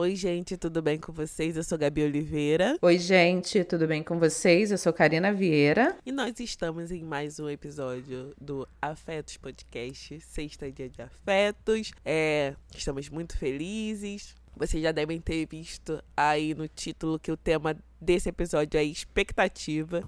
Oi, gente, tudo bem com vocês? Eu sou Gabi Oliveira. Oi, gente, tudo bem com vocês? Eu sou Karina Vieira. E nós estamos em mais um episódio do Afetos Podcast, sexta dia de afetos. É, estamos muito felizes. Vocês já devem ter visto aí no título que o tema desse episódio é expectativa.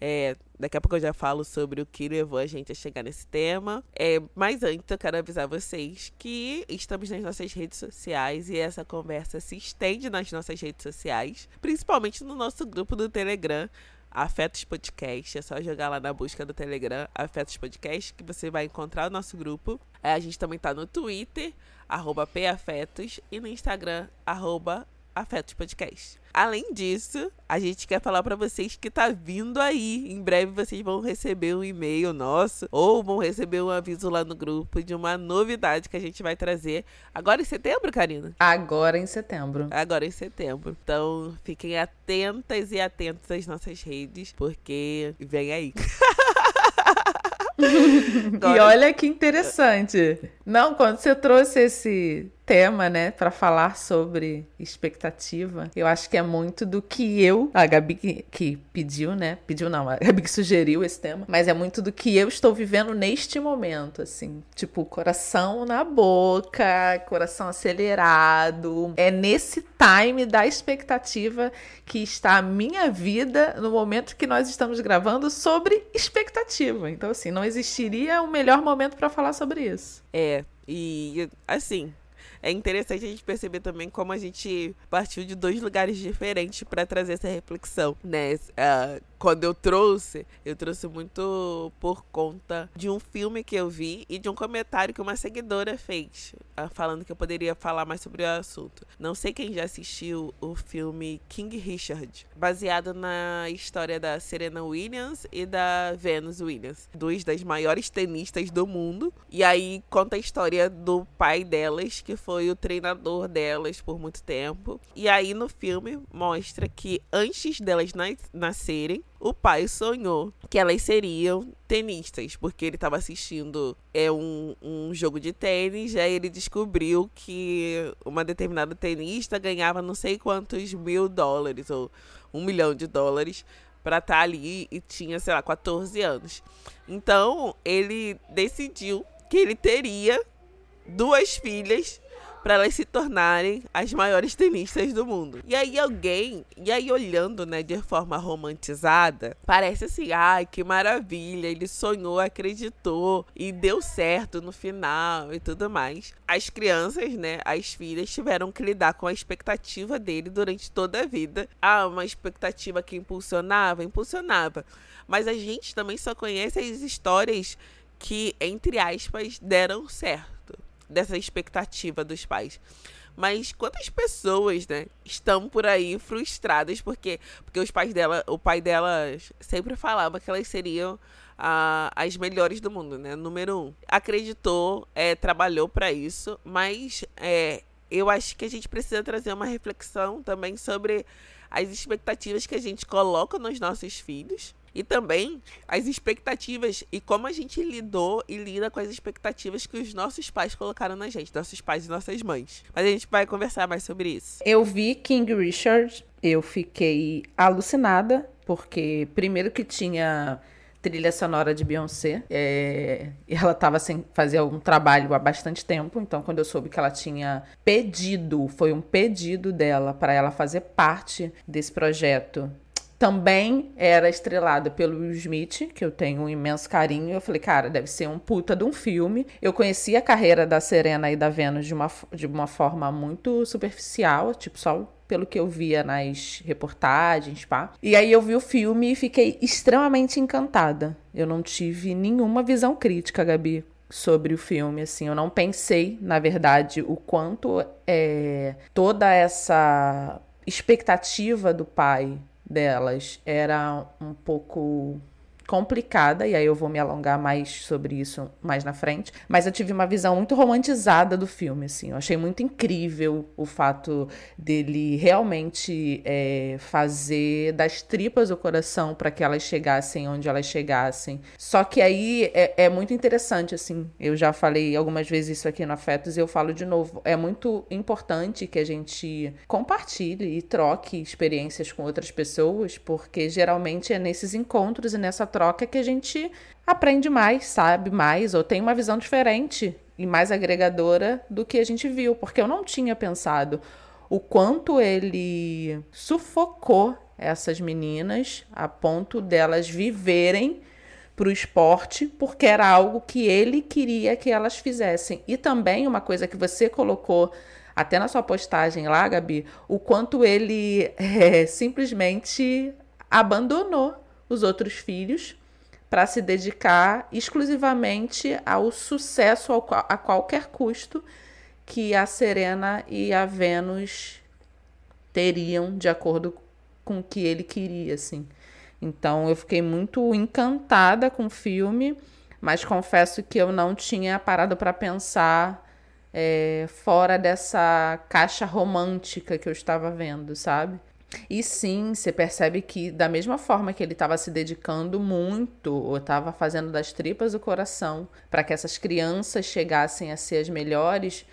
É, daqui a pouco eu já falo sobre o que levou a gente a chegar nesse tema. É, mas antes eu quero avisar vocês que estamos nas nossas redes sociais e essa conversa se estende nas nossas redes sociais, principalmente no nosso grupo do Telegram. Afetos Podcast, é só jogar lá na busca do Telegram Afetos Podcast que você vai encontrar o nosso grupo. É, a gente também tá no Twitter, arroba PAfetos, e no Instagram, arroba Afetos Podcast. Além disso, a gente quer falar para vocês que tá vindo aí. Em breve vocês vão receber um e-mail nosso ou vão receber um aviso lá no grupo de uma novidade que a gente vai trazer agora em setembro, Karina? Agora em setembro. Agora em setembro. Então, fiquem atentas e atentos às nossas redes, porque vem aí. E olha que interessante. Não, quando você trouxe esse tema, né, para falar sobre expectativa. Eu acho que é muito do que eu, a Gabi que, que, pediu, né? Pediu não, a Gabi que sugeriu esse tema, mas é muito do que eu estou vivendo neste momento, assim, tipo, coração na boca, coração acelerado. É nesse time da expectativa que está a minha vida no momento que nós estamos gravando sobre expectativa. Então, assim, não existiria um melhor momento para falar sobre isso. É, e assim, é interessante a gente perceber também como a gente partiu de dois lugares diferentes para trazer essa reflexão, né? Uh, quando eu trouxe, eu trouxe muito por conta de um filme que eu vi e de um comentário que uma seguidora fez, uh, falando que eu poderia falar mais sobre o assunto. Não sei quem já assistiu o filme King Richard, baseado na história da Serena Williams e da Venus Williams, duas das maiores tenistas do mundo. E aí conta a história do pai delas, que foi o treinador delas por muito tempo. E aí no filme mostra que antes delas nascerem, o pai sonhou que elas seriam tenistas, porque ele estava assistindo é um, um jogo de tênis, aí ele descobriu que uma determinada tenista ganhava não sei quantos mil dólares ou um milhão de dólares para estar tá ali e tinha, sei lá, 14 anos. Então ele decidiu que ele teria duas filhas para elas se tornarem as maiores tenistas do mundo. E aí alguém, e aí olhando, né, de forma romantizada, parece assim, ai, que maravilha, ele sonhou, acreditou e deu certo no final e tudo mais. As crianças, né, as filhas tiveram que lidar com a expectativa dele durante toda a vida. Ah, uma expectativa que impulsionava, impulsionava. Mas a gente também só conhece as histórias que, entre aspas, deram certo dessa expectativa dos pais. Mas quantas pessoas, né, estão por aí frustradas porque porque os pais dela, o pai delas sempre falava que elas seriam a, as melhores do mundo, né? Número um. Acreditou, é, trabalhou para isso, mas é, eu acho que a gente precisa trazer uma reflexão também sobre as expectativas que a gente coloca nos nossos filhos e também as expectativas e como a gente lidou e lida com as expectativas que os nossos pais colocaram na gente, nossos pais e nossas mães. Mas a gente vai conversar mais sobre isso. Eu vi King Richard, eu fiquei alucinada, porque primeiro que tinha trilha sonora de Beyoncé. É, ela estava sem fazer algum trabalho há bastante tempo, então quando eu soube que ela tinha pedido, foi um pedido dela para ela fazer parte desse projeto também era estrelada pelo Will Smith, que eu tenho um imenso carinho. Eu falei, cara, deve ser um puta de um filme. Eu conheci a carreira da Serena e da Venus de uma, de uma forma muito superficial, tipo, só pelo que eu via nas reportagens, pá. E aí eu vi o filme e fiquei extremamente encantada. Eu não tive nenhuma visão crítica, Gabi, sobre o filme, assim, eu não pensei, na verdade, o quanto é toda essa expectativa do pai delas era um pouco complicada, e aí eu vou me alongar mais sobre isso mais na frente. Mas eu tive uma visão muito romantizada do filme, assim. Eu achei muito incrível o fato dele realmente é, fazer das tripas o coração para que elas chegassem onde elas chegassem. Só que aí é, é muito interessante, assim. Eu já falei algumas vezes isso aqui no Afetos e eu falo de novo. É muito importante que a gente compartilhe e troque experiências com outras pessoas, porque geralmente é nesses encontros e nessa troca que a gente aprende mais, sabe mais, ou tem uma visão diferente e mais agregadora do que a gente viu, porque eu não tinha pensado o quanto ele sufocou essas meninas a ponto delas viverem para o esporte, porque era algo que ele queria que elas fizessem. E também uma coisa que você colocou até na sua postagem lá, Gabi, o quanto ele é, simplesmente abandonou os outros filhos para se dedicar exclusivamente ao sucesso a qualquer custo que a Serena e a Vênus teriam de acordo com o que ele queria, assim. Então eu fiquei muito encantada com o filme, mas confesso que eu não tinha parado para pensar é, fora dessa caixa romântica que eu estava vendo, sabe? E sim, você percebe que, da mesma forma que ele estava se dedicando muito, ou estava fazendo das tripas o coração, para que essas crianças chegassem a ser as melhores,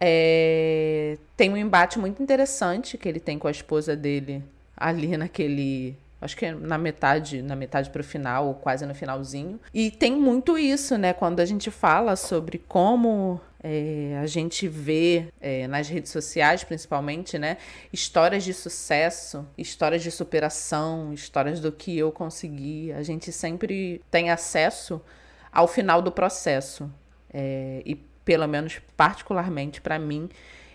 é... tem um embate muito interessante que ele tem com a esposa dele ali naquele acho que é na metade, na metade para o final, ou quase no finalzinho. E tem muito isso, né? Quando a gente fala sobre como é, a gente vê é, nas redes sociais, principalmente, né? Histórias de sucesso, histórias de superação, histórias do que eu consegui. A gente sempre tem acesso ao final do processo. É, e, pelo menos particularmente para mim,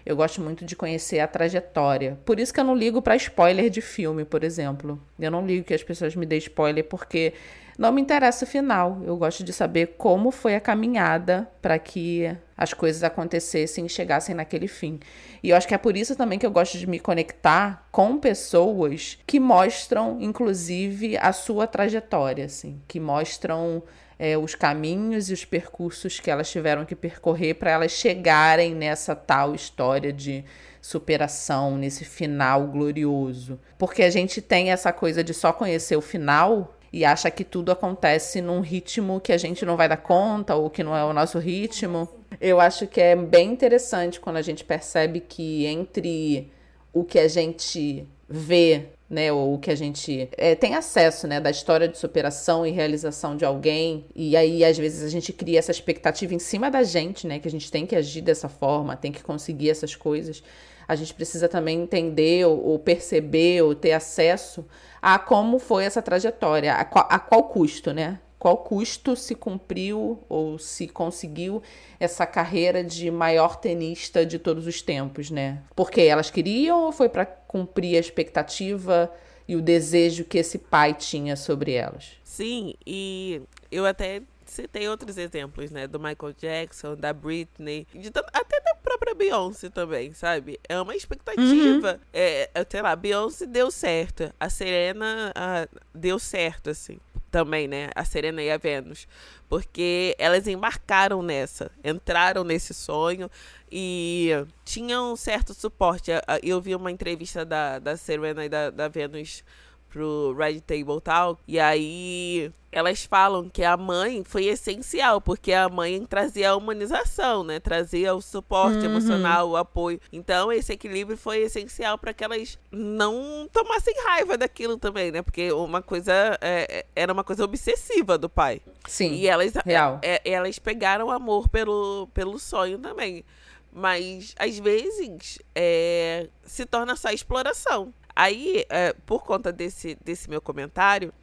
eu gosto muito de conhecer a trajetória. Por isso que eu não ligo para spoiler de filme, por exemplo. Eu não ligo que as pessoas me dêem spoiler porque não me interessa o final. Eu gosto de saber como foi a caminhada para que as coisas acontecessem e chegassem naquele fim. E eu acho que é por isso também que eu gosto de me conectar com pessoas que mostram, inclusive, a sua trajetória, assim, que mostram é, os caminhos e os percursos que elas tiveram que percorrer para elas chegarem nessa tal história de superação, nesse final glorioso. Porque a gente tem essa coisa de só conhecer o final e acha que tudo acontece num ritmo que a gente não vai dar conta ou que não é o nosso ritmo. Eu acho que é bem interessante quando a gente percebe que entre o que a gente vê né, ou o que a gente é, tem acesso, né, da história de superação e realização de alguém, e aí às vezes a gente cria essa expectativa em cima da gente, né, que a gente tem que agir dessa forma, tem que conseguir essas coisas. A gente precisa também entender ou, ou perceber ou ter acesso a como foi essa trajetória, a qual, a qual custo, né? qual custo se cumpriu ou se conseguiu essa carreira de maior tenista de todos os tempos, né? Porque elas queriam ou foi para cumprir a expectativa e o desejo que esse pai tinha sobre elas? Sim, e eu até citei outros exemplos, né? Do Michael Jackson, da Britney, de, até da própria Beyoncé também, sabe? É uma expectativa. Uhum. É, é, sei lá, Beyoncé deu certo. A Serena a, deu certo, assim também, né? A Serena e a Vênus. Porque elas embarcaram nessa, entraram nesse sonho e tinham um certo suporte. Eu vi uma entrevista da, da Serena e da, da Vênus pro Red Table Talk. E aí elas falam que a mãe foi essencial, porque a mãe trazia a humanização, né? Trazia o suporte uhum. emocional, o apoio. Então, esse equilíbrio foi essencial para que elas não tomassem raiva daquilo também, né? Porque uma coisa é, é era uma coisa obsessiva do pai. Sim. E elas, real. É, é, elas pegaram amor pelo, pelo sonho também. Mas, às vezes, é, se torna só exploração. Aí, é, por conta desse, desse meu comentário,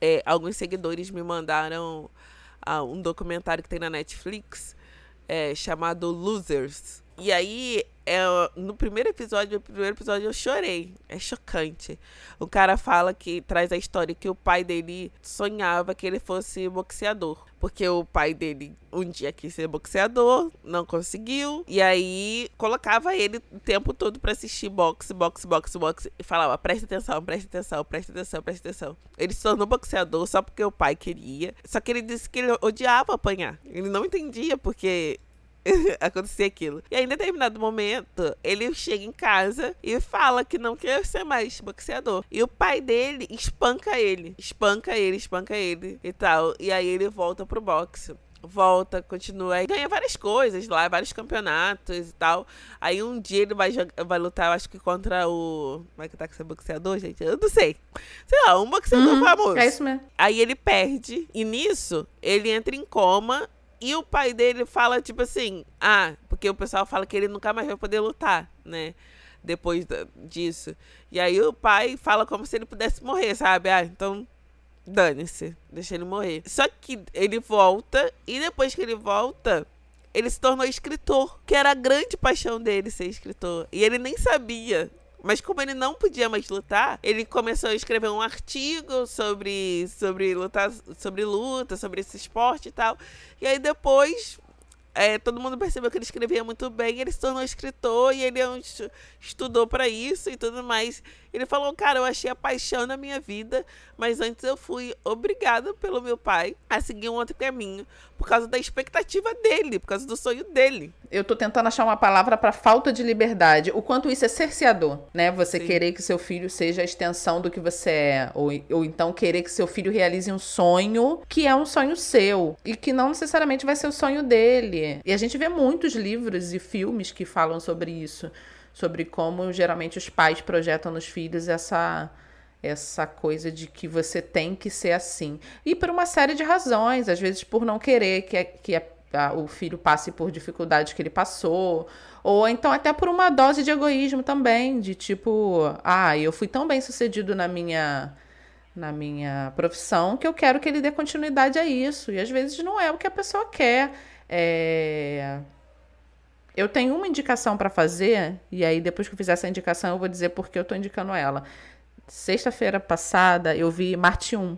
é, alguns seguidores me mandaram ah, um documentário que tem na Netflix é, chamado Losers. E aí, é, no primeiro episódio, no primeiro episódio eu chorei. É chocante. O cara fala que traz a história que o pai dele sonhava que ele fosse boxeador. Porque o pai dele um dia quis ser boxeador, não conseguiu. E aí colocava ele o tempo todo para assistir boxe, boxe, boxe, boxe. E falava: presta atenção, presta atenção, presta atenção, presta atenção. Ele se tornou boxeador só porque o pai queria. Só que ele disse que ele odiava apanhar. Ele não entendia porque acontecer aquilo. E aí, em determinado momento, ele chega em casa e fala que não quer ser mais boxeador. E o pai dele espanca ele. Espanca ele, espanca ele e tal. E aí ele volta pro boxe volta, continua e ganha várias coisas lá, vários campeonatos e tal. Aí um dia ele vai, vai lutar, acho que contra o. Como é que tá com esse boxeador, gente? Eu não sei. Sei lá, um boxeador uhum, famoso. É isso mesmo. Aí ele perde. E nisso, ele entra em coma e o pai dele fala, tipo assim, ah, porque o pessoal fala que ele nunca mais vai poder lutar, né? Depois disso. E aí o pai fala como se ele pudesse morrer, sabe? Ah, então dane-se, deixa ele morrer. Só que ele volta, e depois que ele volta, ele se tornou escritor, que era a grande paixão dele ser escritor. E ele nem sabia mas como ele não podia mais lutar, ele começou a escrever um artigo sobre, sobre, lutar, sobre luta, sobre esse esporte e tal. E aí depois é, todo mundo percebeu que ele escrevia muito bem, ele se tornou escritor e ele é estudou para isso e tudo mais. Ele falou, cara, eu achei a paixão na minha vida, mas antes eu fui obrigada pelo meu pai a seguir um outro caminho, por causa da expectativa dele, por causa do sonho dele. Eu tô tentando achar uma palavra para falta de liberdade. O quanto isso é cerceador, né? Você Sim. querer que seu filho seja a extensão do que você é, ou, ou então querer que seu filho realize um sonho que é um sonho seu e que não necessariamente vai ser o sonho dele. E a gente vê muitos livros e filmes que falam sobre isso sobre como geralmente os pais projetam nos filhos essa essa coisa de que você tem que ser assim. E por uma série de razões, às vezes por não querer que, que a, o filho passe por dificuldades que ele passou, ou então até por uma dose de egoísmo também, de tipo, ah, eu fui tão bem sucedido na minha na minha profissão que eu quero que ele dê continuidade a isso. E às vezes não é o que a pessoa quer. É... Eu tenho uma indicação para fazer, e aí depois que eu fizer essa indicação eu vou dizer por que eu estou indicando ela. Sexta-feira passada eu vi Marte 1,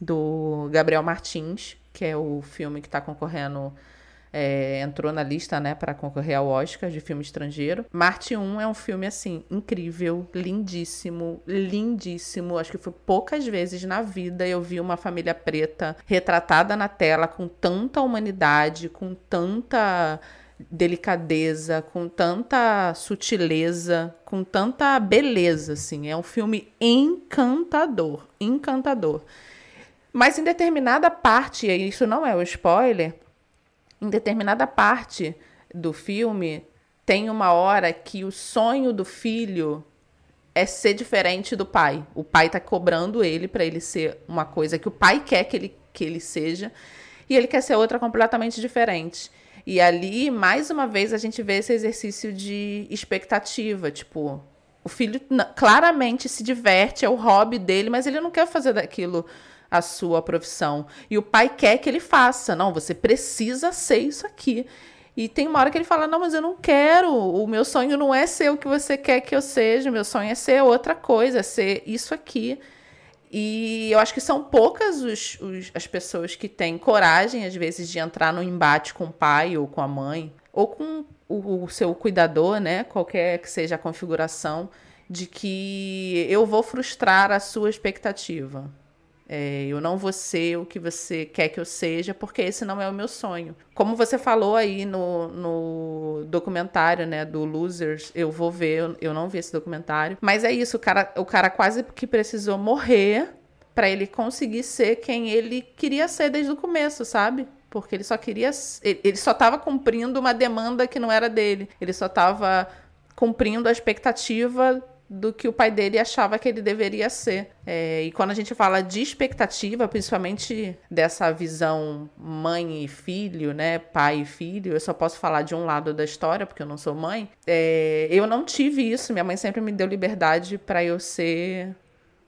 do Gabriel Martins, que é o filme que está concorrendo, é, entrou na lista, né, para concorrer ao Oscar de filme estrangeiro. Marte 1 é um filme, assim, incrível, lindíssimo, lindíssimo. Acho que foi poucas vezes na vida eu vi uma família preta retratada na tela com tanta humanidade, com tanta delicadeza, com tanta sutileza, com tanta beleza, assim. É um filme encantador, encantador. Mas em determinada parte, e isso não é o um spoiler, em determinada parte do filme tem uma hora que o sonho do filho é ser diferente do pai. O pai tá cobrando ele para ele ser uma coisa que o pai quer que ele, que ele seja, e ele quer ser outra completamente diferente. E ali, mais uma vez, a gente vê esse exercício de expectativa. Tipo, o filho claramente se diverte, é o hobby dele, mas ele não quer fazer daquilo a sua profissão. E o pai quer que ele faça. Não, você precisa ser isso aqui. E tem uma hora que ele fala: Não, mas eu não quero. O meu sonho não é ser o que você quer que eu seja. O meu sonho é ser outra coisa, é ser isso aqui. E eu acho que são poucas os, os, as pessoas que têm coragem, às vezes, de entrar no embate com o pai ou com a mãe, ou com o, o seu cuidador, né? Qualquer que seja a configuração, de que eu vou frustrar a sua expectativa. É, eu não vou ser o que você quer que eu seja, porque esse não é o meu sonho. Como você falou aí no, no documentário, né, do Losers, eu vou ver, eu, eu não vi esse documentário. Mas é isso, o cara, o cara quase que precisou morrer para ele conseguir ser quem ele queria ser desde o começo, sabe? Porque ele só queria. Ele, só estava cumprindo uma demanda que não era dele. Ele só estava cumprindo a expectativa do que o pai dele achava que ele deveria ser. É, e quando a gente fala de expectativa, principalmente dessa visão mãe e filho, né, pai e filho, eu só posso falar de um lado da história porque eu não sou mãe. É, eu não tive isso. Minha mãe sempre me deu liberdade para eu ser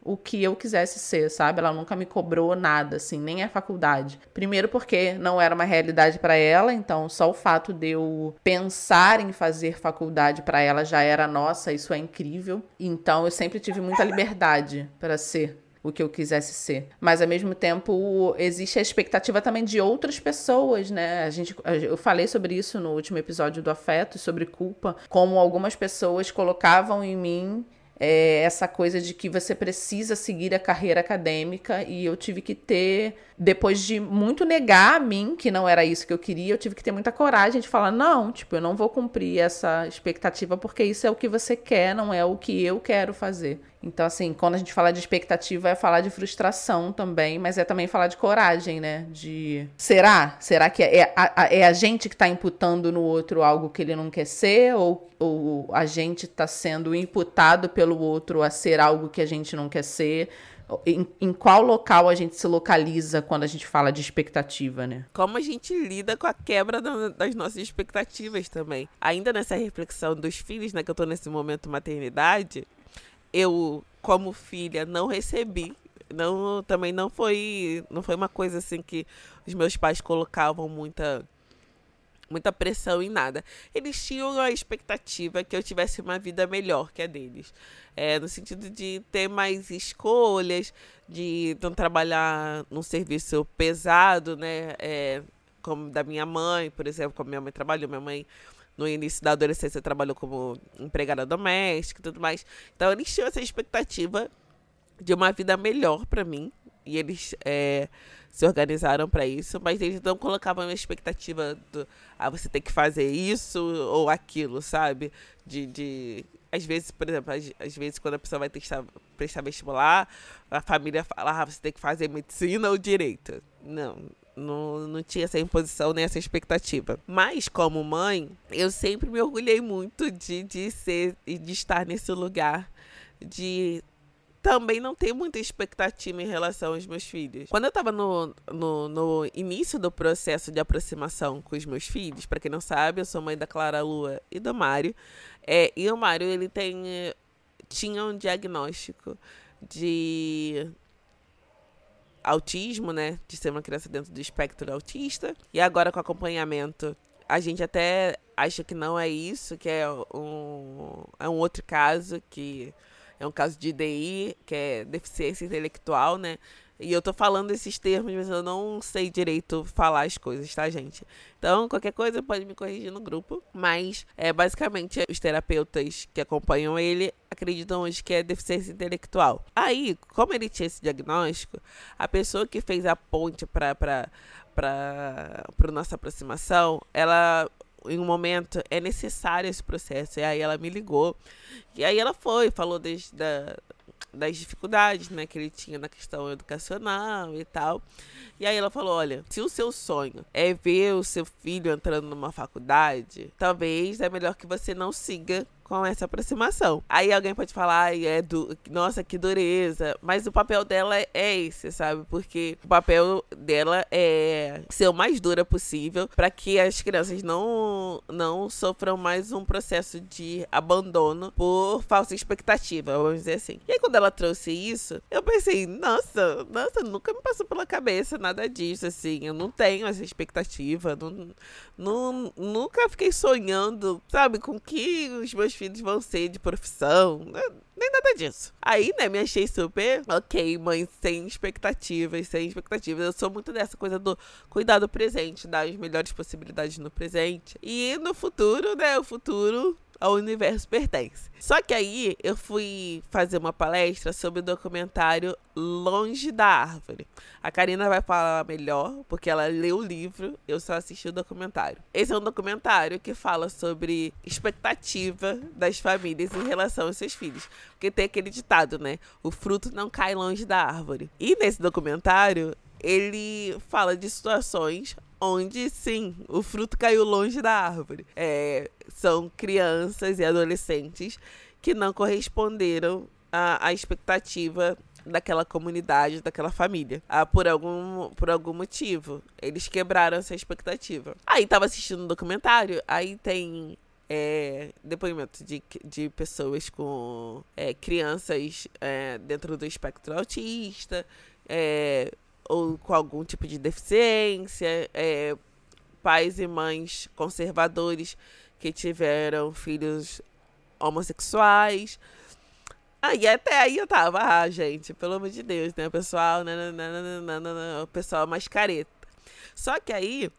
o que eu quisesse ser, sabe? Ela nunca me cobrou nada, assim, nem a faculdade. Primeiro porque não era uma realidade para ela, então só o fato de eu pensar em fazer faculdade para ela já era nossa, isso é incrível. Então eu sempre tive muita liberdade para ser o que eu quisesse ser. Mas ao mesmo tempo existe a expectativa também de outras pessoas, né? A gente, eu falei sobre isso no último episódio do Afeto, sobre culpa, como algumas pessoas colocavam em mim é, essa coisa de que você precisa seguir a carreira acadêmica e eu tive que ter, depois de muito negar a mim que não era isso que eu queria, eu tive que ter muita coragem de falar: não, tipo, eu não vou cumprir essa expectativa porque isso é o que você quer, não é o que eu quero fazer. Então, assim, quando a gente fala de expectativa, é falar de frustração também, mas é também falar de coragem, né? De. Será? Será que é a, é a gente que está imputando no outro algo que ele não quer ser? Ou, ou a gente está sendo imputado pelo outro a ser algo que a gente não quer ser? Em, em, qual local a gente se localiza quando a gente fala de expectativa, né? Como a gente lida com a quebra das nossas expectativas também. Ainda nessa reflexão dos filhos, né? Que eu tô nesse momento maternidade, eu, como filha, não recebi. Não, também não foi, não foi uma coisa assim que os meus pais colocavam muita muita pressão em nada. Eles tinham a expectativa que eu tivesse uma vida melhor que a deles. É, no sentido de ter mais escolhas, de não trabalhar num serviço pesado, né? É, como da minha mãe, por exemplo, como minha mãe trabalhou. Minha mãe no início da adolescência trabalhou como empregada doméstica e tudo mais. Então eles tinham essa expectativa de uma vida melhor para mim. E eles é, se organizaram para isso, mas eles não colocavam a expectativa do ah, você tem que fazer isso ou aquilo, sabe? De, de às vezes, por exemplo, às, às vezes quando a pessoa vai testar, prestar vestibular, a família fala, ah, você tem que fazer medicina ou direito. Não, não, não tinha essa imposição nem essa expectativa. Mas, como mãe, eu sempre me orgulhei muito de, de ser e de estar nesse lugar de também não ter muita expectativa em relação aos meus filhos. Quando eu estava no, no, no, início do processo de aproximação com os meus filhos, para quem não sabe, eu sou mãe da Clara Lua e do Mário. É, e o Mário, ele tem, tinha um diagnóstico de autismo, né? De ser uma criança dentro do espectro autista. E agora com acompanhamento, a gente até acha que não é isso, que é um, é um outro caso, que é um caso de DI, que é deficiência intelectual, né? E eu tô falando esses termos, mas eu não sei direito falar as coisas, tá, gente? Então, qualquer coisa pode me corrigir no grupo. Mas, é, basicamente, os terapeutas que acompanham ele acreditam hoje que é deficiência intelectual. Aí, como ele tinha esse diagnóstico, a pessoa que fez a ponte para para nossa aproximação, ela em um momento é necessário esse processo. E aí ela me ligou. E aí ela foi, falou desde da, das dificuldades né, que ele tinha na questão educacional e tal. E aí ela falou: olha, se o seu sonho é ver o seu filho entrando numa faculdade, talvez é melhor que você não siga com essa aproximação. Aí alguém pode falar, é do, nossa, que dureza, mas o papel dela é esse, sabe? Porque o papel dela é ser o mais dura possível para que as crianças não não sofram mais um processo de abandono por falsa expectativa, vamos dizer assim. E aí quando ela trouxe isso, eu pensei, nossa, nossa, nunca me passou pela cabeça nada disso, assim, eu não tenho essa expectativa, não, não, nunca fiquei sonhando, sabe, com que os meus filhos vão ser de profissão, né? nem nada disso. Aí, né, me achei super, ok, mãe, sem expectativas, sem expectativas. Eu sou muito dessa coisa do cuidar do presente, dar as melhores possibilidades no presente. E no futuro, né, o futuro ao universo pertence. Só que aí eu fui fazer uma palestra sobre o documentário Longe da Árvore. A Karina vai falar melhor, porque ela leu o livro, eu só assisti o documentário. Esse é um documentário que fala sobre expectativa das famílias em relação aos seus filhos. Porque tem aquele ditado, né? O fruto não cai longe da árvore. E nesse documentário, ele fala de situações onde sim, o fruto caiu longe da árvore. É, são crianças e adolescentes que não corresponderam à, à expectativa daquela comunidade, daquela família. Ah, por algum, por algum motivo. Eles quebraram essa expectativa. Aí tava assistindo um documentário, aí tem é, depoimento de, de pessoas com é, crianças é, dentro do espectro autista, é, ou com algum tipo de deficiência, é, pais e mães conservadores que tiveram filhos homossexuais. E até aí eu tava, ah, gente, pelo amor de Deus, né? O pessoal, o pessoal mais careta. Só que aí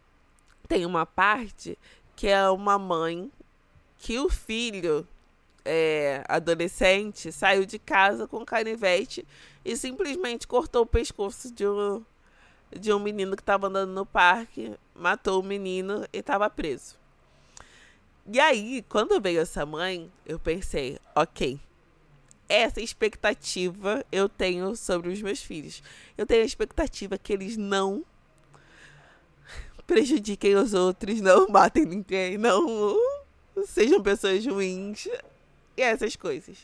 tem uma parte que é uma mãe que o filho é, adolescente saiu de casa com canivete e simplesmente cortou o pescoço de um, de um menino que estava andando no parque, matou o menino e estava preso. E aí, quando veio essa mãe, eu pensei, ok, essa expectativa eu tenho sobre os meus filhos. Eu tenho a expectativa que eles não prejudiquem os outros, não matem ninguém, não sejam pessoas ruins e essas coisas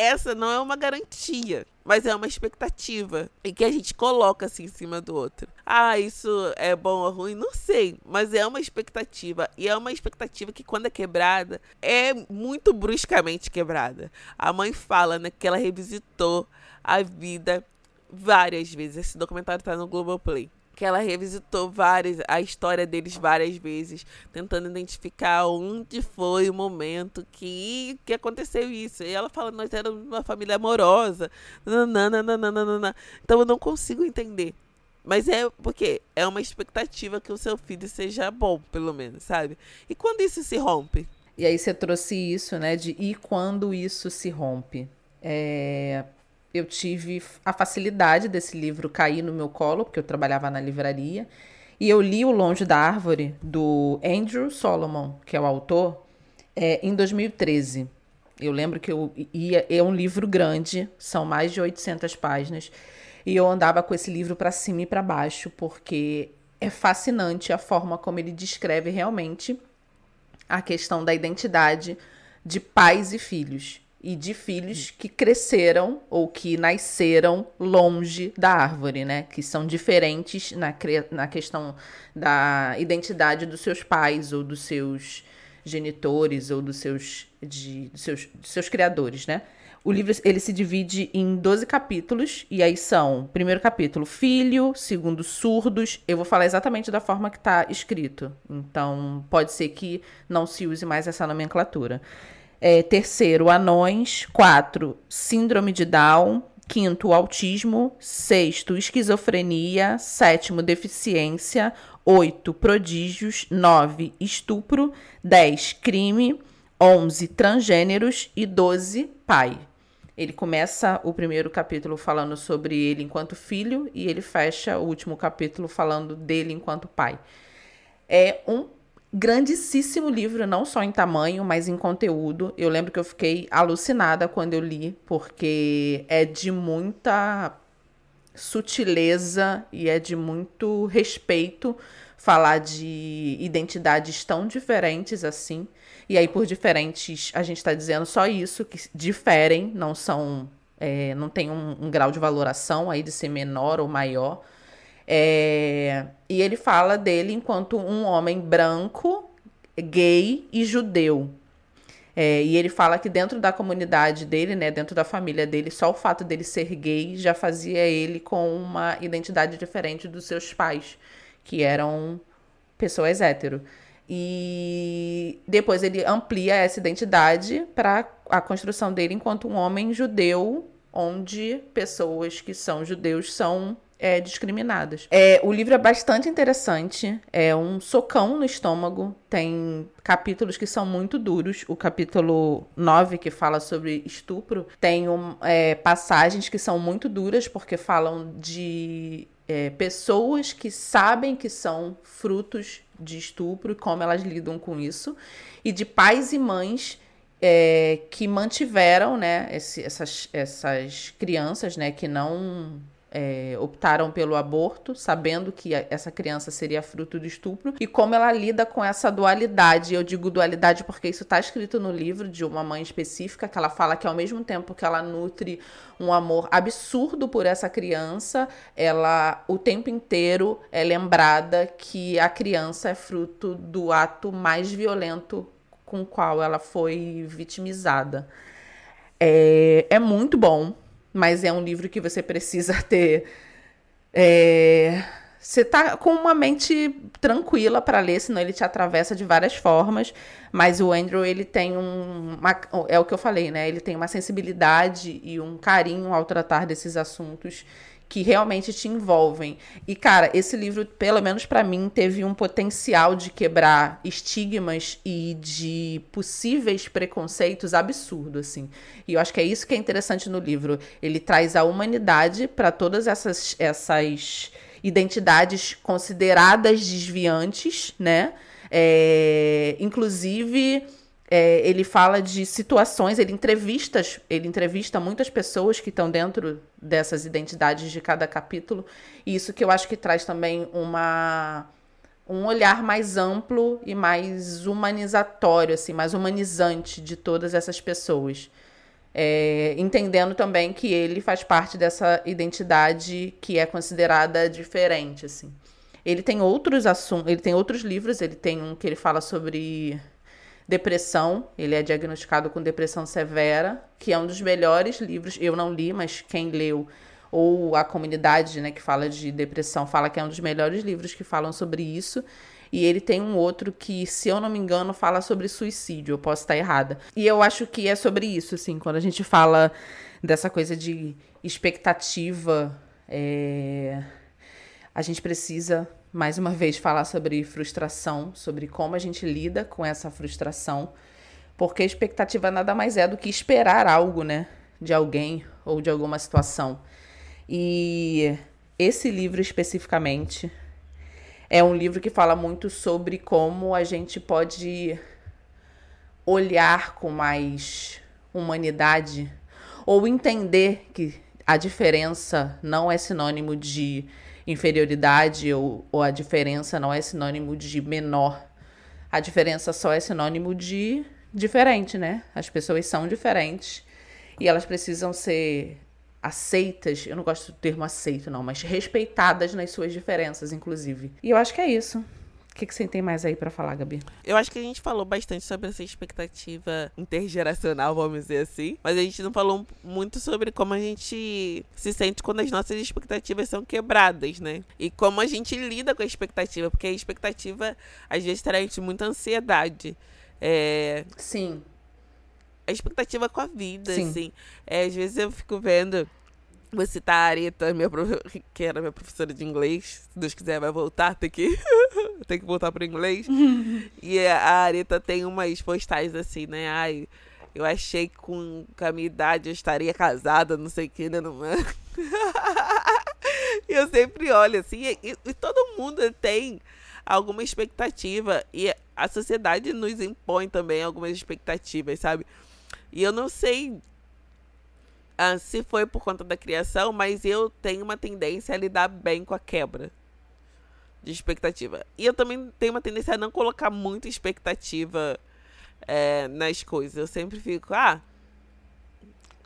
essa não é uma garantia, mas é uma expectativa em que a gente coloca assim em cima do outro. Ah, isso é bom ou ruim? Não sei, mas é uma expectativa e é uma expectativa que quando é quebrada é muito bruscamente quebrada. A mãe fala né, que ela revisitou a vida várias vezes. Esse documentário está no Globoplay que ela revisitou várias a história deles várias vezes, tentando identificar onde foi o momento que, que aconteceu isso. E ela fala, nós éramos uma família amorosa. Nananana. Então eu não consigo entender. Mas é porque é uma expectativa que o seu filho seja bom, pelo menos, sabe? E quando isso se rompe? E aí você trouxe isso, né? De e quando isso se rompe? É, eu tive a facilidade desse livro cair no meu colo, porque eu trabalhava na livraria. E eu li O Longe da Árvore, do Andrew Solomon, que é o autor, é, em 2013. Eu lembro que eu ia. É um livro grande, são mais de 800 páginas. E eu andava com esse livro para cima e para baixo, porque é fascinante a forma como ele descreve realmente a questão da identidade de pais e filhos e de filhos que cresceram ou que nasceram longe da árvore, né? Que são diferentes na, na questão da identidade dos seus pais ou dos seus genitores ou dos seus, de, dos seus, dos seus criadores, né? O livro ele se divide em 12 capítulos, e aí são, primeiro capítulo, filho, segundo, surdos. Eu vou falar exatamente da forma que está escrito. Então, pode ser que não se use mais essa nomenclatura. É, terceiro, anões. Quatro, síndrome de Down. Quinto, autismo. Sexto, esquizofrenia. Sétimo, deficiência. Oito, prodígios. Nove, estupro. Dez, crime. Onze, transgêneros. E doze, pai. Ele começa o primeiro capítulo falando sobre ele enquanto filho e ele fecha o último capítulo falando dele enquanto pai. É um grandíssimo livro, não só em tamanho, mas em conteúdo. Eu lembro que eu fiquei alucinada quando eu li, porque é de muita sutileza e é de muito respeito falar de identidades tão diferentes assim. E aí, por diferentes, a gente está dizendo só isso, que diferem, não são. É, não tem um, um grau de valoração aí de ser menor ou maior. É, e ele fala dele enquanto um homem branco, gay e judeu. É, e ele fala que dentro da comunidade dele, né, dentro da família dele, só o fato dele ser gay já fazia ele com uma identidade diferente dos seus pais, que eram pessoas hétero. E depois ele amplia essa identidade para a construção dele enquanto um homem judeu, onde pessoas que são judeus são é, discriminadas. É, o livro é bastante interessante, é um socão no estômago, tem capítulos que são muito duros. O capítulo 9, que fala sobre estupro, tem um, é, passagens que são muito duras, porque falam de é, pessoas que sabem que são frutos de estupro e como elas lidam com isso, e de pais e mães é, que mantiveram né, esse, essas, essas crianças né, que não é, optaram pelo aborto, sabendo que essa criança seria fruto do estupro, e como ela lida com essa dualidade. Eu digo dualidade porque isso está escrito no livro de uma mãe específica, que ela fala que ao mesmo tempo que ela nutre um amor absurdo por essa criança, ela o tempo inteiro é lembrada que a criança é fruto do ato mais violento com o qual ela foi vitimizada. É, é muito bom mas é um livro que você precisa ter é, você tá com uma mente tranquila para ler, senão ele te atravessa de várias formas. Mas o Andrew, ele tem um. Uma, é o que eu falei, né? Ele tem uma sensibilidade e um carinho ao tratar desses assuntos que realmente te envolvem. E, cara, esse livro, pelo menos para mim, teve um potencial de quebrar estigmas e de possíveis preconceitos absurdo, assim. E eu acho que é isso que é interessante no livro. Ele traz a humanidade para todas essas, essas identidades consideradas desviantes, né? É, inclusive é, ele fala de situações, ele entrevista, ele entrevista muitas pessoas que estão dentro dessas identidades de cada capítulo, e isso que eu acho que traz também uma um olhar mais amplo e mais humanizatório, assim, mais humanizante de todas essas pessoas. É, entendendo também que ele faz parte dessa identidade que é considerada diferente, assim. Ele tem outros assuntos, ele tem outros livros, ele tem um que ele fala sobre depressão. Ele é diagnosticado com depressão severa, que é um dos melhores livros. Eu não li, mas quem leu ou a comunidade, né, que fala de depressão, fala que é um dos melhores livros que falam sobre isso. E ele tem um outro que, se eu não me engano, fala sobre suicídio. Eu posso estar errada. E eu acho que é sobre isso, assim, quando a gente fala dessa coisa de expectativa, é... a gente precisa mais uma vez falar sobre frustração, sobre como a gente lida com essa frustração, porque expectativa nada mais é do que esperar algo, né, de alguém ou de alguma situação. E esse livro especificamente é um livro que fala muito sobre como a gente pode olhar com mais humanidade ou entender que a diferença não é sinônimo de inferioridade ou, ou a diferença não é sinônimo de menor. A diferença só é sinônimo de diferente, né? As pessoas são diferentes e elas precisam ser aceitas. Eu não gosto do termo aceito, não, mas respeitadas nas suas diferenças, inclusive. E eu acho que é isso. O que, que você tem mais aí para falar, Gabi? Eu acho que a gente falou bastante sobre essa expectativa intergeracional, vamos dizer assim. Mas a gente não falou muito sobre como a gente se sente quando as nossas expectativas são quebradas, né? E como a gente lida com a expectativa. Porque a expectativa, às vezes, traz muita ansiedade. É... Sim. A expectativa com a vida, Sim. assim. É, às vezes eu fico vendo Vou citar a Areta, minha prof... que era minha professora de inglês. Se Deus quiser, vai voltar, tem que, tem que voltar para inglês. e a Areta tem umas postais assim, né? Ai, eu achei que com, com a minha idade eu estaria casada, não sei o que, né? Não é? e eu sempre olho assim, e, e todo mundo tem alguma expectativa. E a sociedade nos impõe também algumas expectativas, sabe? E eu não sei ah, se foi por conta da criação, mas eu tenho uma tendência a lidar bem com a quebra de expectativa. E eu também tenho uma tendência a não colocar muita expectativa é, nas coisas. Eu sempre fico, ah,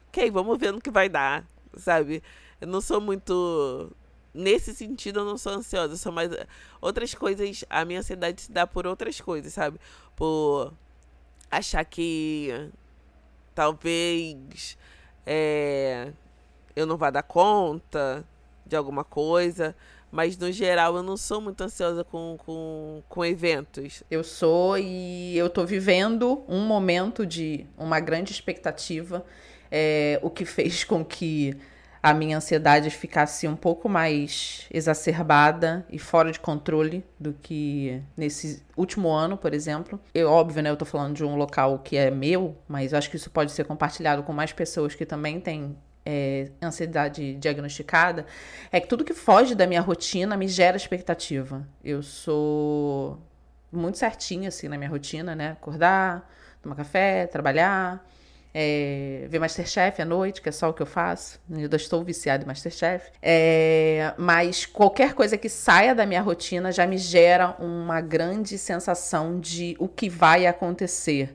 ok, vamos ver no que vai dar, sabe? Eu não sou muito. Nesse sentido, eu não sou ansiosa. Eu sou mais. Outras coisas. A minha ansiedade se dá por outras coisas, sabe? Por achar que talvez é, eu não vá dar conta de alguma coisa. Mas no geral eu não sou muito ansiosa com, com, com eventos. Eu sou e eu tô vivendo um momento de uma grande expectativa. É, o que fez com que a minha ansiedade ficasse um pouco mais exacerbada e fora de controle do que nesse último ano, por exemplo. Eu, óbvio, né, eu tô falando de um local que é meu, mas acho que isso pode ser compartilhado com mais pessoas que também têm é, ansiedade diagnosticada, é que tudo que foge da minha rotina me gera expectativa. Eu sou muito certinha, assim, na minha rotina, né? Acordar, tomar café, trabalhar, é, ver Masterchef à noite, que é só o que eu faço. Eu ainda estou viciada em Masterchef. É, mas qualquer coisa que saia da minha rotina já me gera uma grande sensação de o que vai acontecer.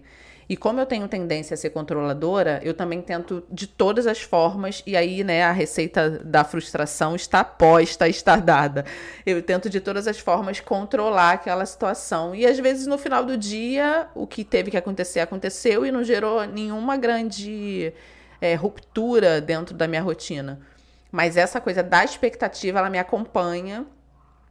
E como eu tenho tendência a ser controladora, eu também tento de todas as formas, e aí, né, a receita da frustração está posta, está dada. Eu tento de todas as formas controlar aquela situação. E às vezes no final do dia, o que teve que acontecer aconteceu e não gerou nenhuma grande é, ruptura dentro da minha rotina. Mas essa coisa da expectativa, ela me acompanha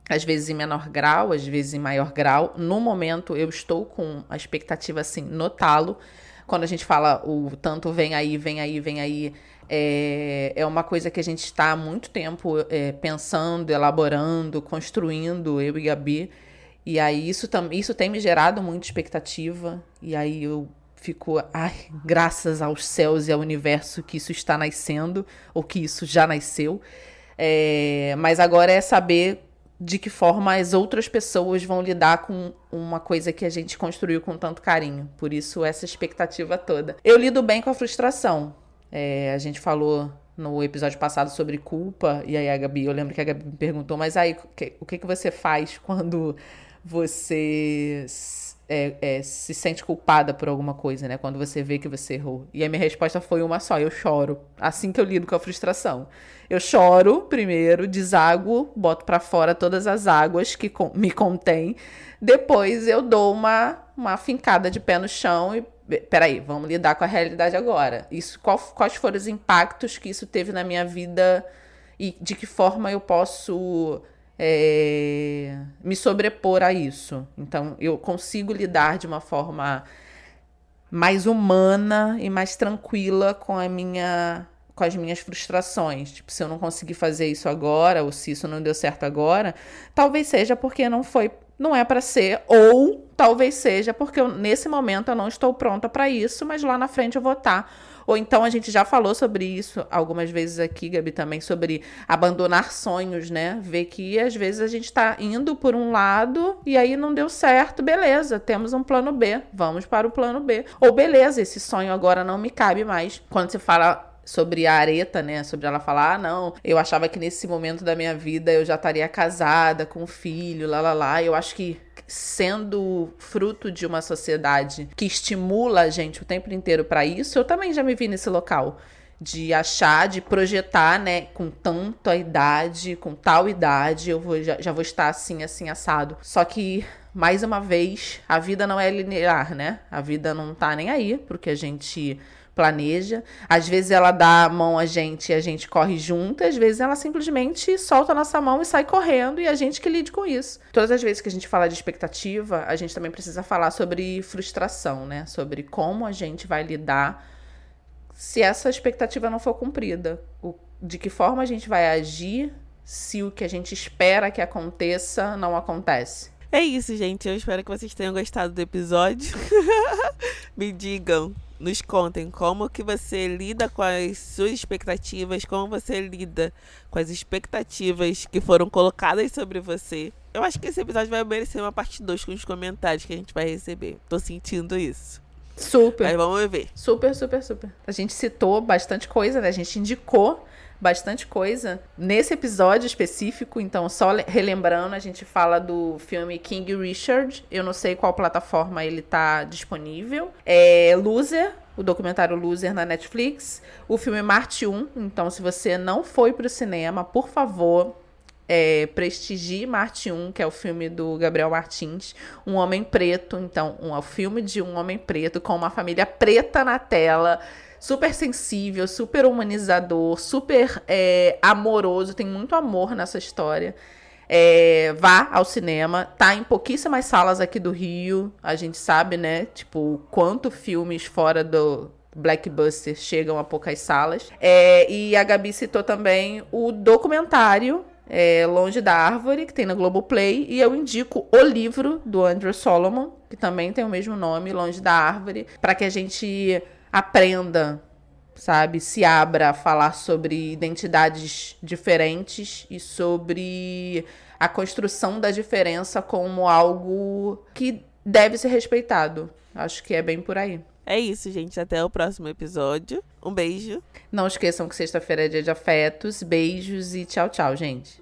às vezes em menor grau, às vezes em maior grau. No momento, eu estou com a expectativa, assim, no talo. Quando a gente fala o tanto vem aí, vem aí, vem aí, é, é uma coisa que a gente está há muito tempo é, pensando, elaborando, construindo, eu e Gabi. E aí isso, isso tem me gerado muita expectativa. E aí eu fico, ai, graças aos céus e ao universo que isso está nascendo, ou que isso já nasceu. É, mas agora é saber de que forma as outras pessoas vão lidar com uma coisa que a gente construiu com tanto carinho. Por isso, essa expectativa toda. Eu lido bem com a frustração. É, a gente falou no episódio passado sobre culpa, e aí a Gabi, eu lembro que a Gabi me perguntou, mas aí, o que, que você faz quando você é, é, se sente culpada por alguma coisa, né? Quando você vê que você errou. E a minha resposta foi uma só: eu choro. Assim que eu lido com a frustração. Eu choro primeiro, desago, boto para fora todas as águas que me contêm. Depois eu dou uma, uma fincada de pé no chão e. Peraí, vamos lidar com a realidade agora. Isso, qual, quais foram os impactos que isso teve na minha vida e de que forma eu posso é, me sobrepor a isso. Então, eu consigo lidar de uma forma mais humana e mais tranquila com a minha com as minhas frustrações. Tipo, se eu não conseguir fazer isso agora ou se isso não deu certo agora, talvez seja porque não foi, não é para ser ou talvez seja porque eu, nesse momento eu não estou pronta para isso, mas lá na frente eu vou estar. Tá. Ou então a gente já falou sobre isso algumas vezes aqui, Gabi, também sobre abandonar sonhos, né? Ver que às vezes a gente está indo por um lado e aí não deu certo, beleza, temos um plano B, vamos para o plano B. Ou beleza, esse sonho agora não me cabe mais. Quando você fala sobre a areta, né? Sobre ela falar, ah, não, eu achava que nesse momento da minha vida eu já estaria casada, com um filho, lá, lá, lá. Eu acho que sendo fruto de uma sociedade que estimula a gente o tempo inteiro para isso, eu também já me vi nesse local de achar, de projetar, né, com tanta idade, com tal idade, eu vou, já, já vou estar assim, assim, assado. Só que, mais uma vez, a vida não é linear, né? A vida não tá nem aí, porque a gente planeja. Às vezes ela dá a mão a gente e a gente corre junto, às vezes ela simplesmente solta a nossa mão e sai correndo e a gente que lide com isso. Todas as vezes que a gente fala de expectativa, a gente também precisa falar sobre frustração, né? Sobre como a gente vai lidar se essa expectativa não for cumprida. O, de que forma a gente vai agir se o que a gente espera que aconteça não acontece. É isso, gente. Eu espero que vocês tenham gostado do episódio. Me digam nos contem como que você lida com as suas expectativas, como você lida com as expectativas que foram colocadas sobre você. Eu acho que esse episódio vai merecer uma parte 2 com os comentários que a gente vai receber. Tô sentindo isso. Super. Mas vamos ver. Super, super, super. A gente citou bastante coisa, né? A gente indicou bastante coisa nesse episódio específico. Então, só relembrando, a gente fala do filme King Richard. Eu não sei qual plataforma ele tá disponível. É Loser, o documentário Loser na Netflix. O filme Marte 1. Então, se você não foi pro cinema, por favor, é, prestigie Marte 1, que é o filme do Gabriel Martins, Um Homem Preto. Então, um, é o filme de um homem preto com uma família preta na tela super sensível, super humanizador, super é, amoroso, tem muito amor nessa história. É, vá ao cinema, tá em pouquíssimas salas aqui do Rio, a gente sabe, né? Tipo, quanto filmes fora do Blackbuster chegam a poucas salas. É, e a Gabi citou também o documentário é, Longe da Árvore, que tem na Globoplay, e eu indico o livro do Andrew Solomon, que também tem o mesmo nome, Longe da Árvore, para que a gente aprenda, sabe? Se abra a falar sobre identidades diferentes e sobre a construção da diferença como algo que deve ser respeitado. Acho que é bem por aí. É isso, gente. Até o próximo episódio. Um beijo. Não esqueçam que sexta-feira é dia de afetos. Beijos e tchau, tchau, gente.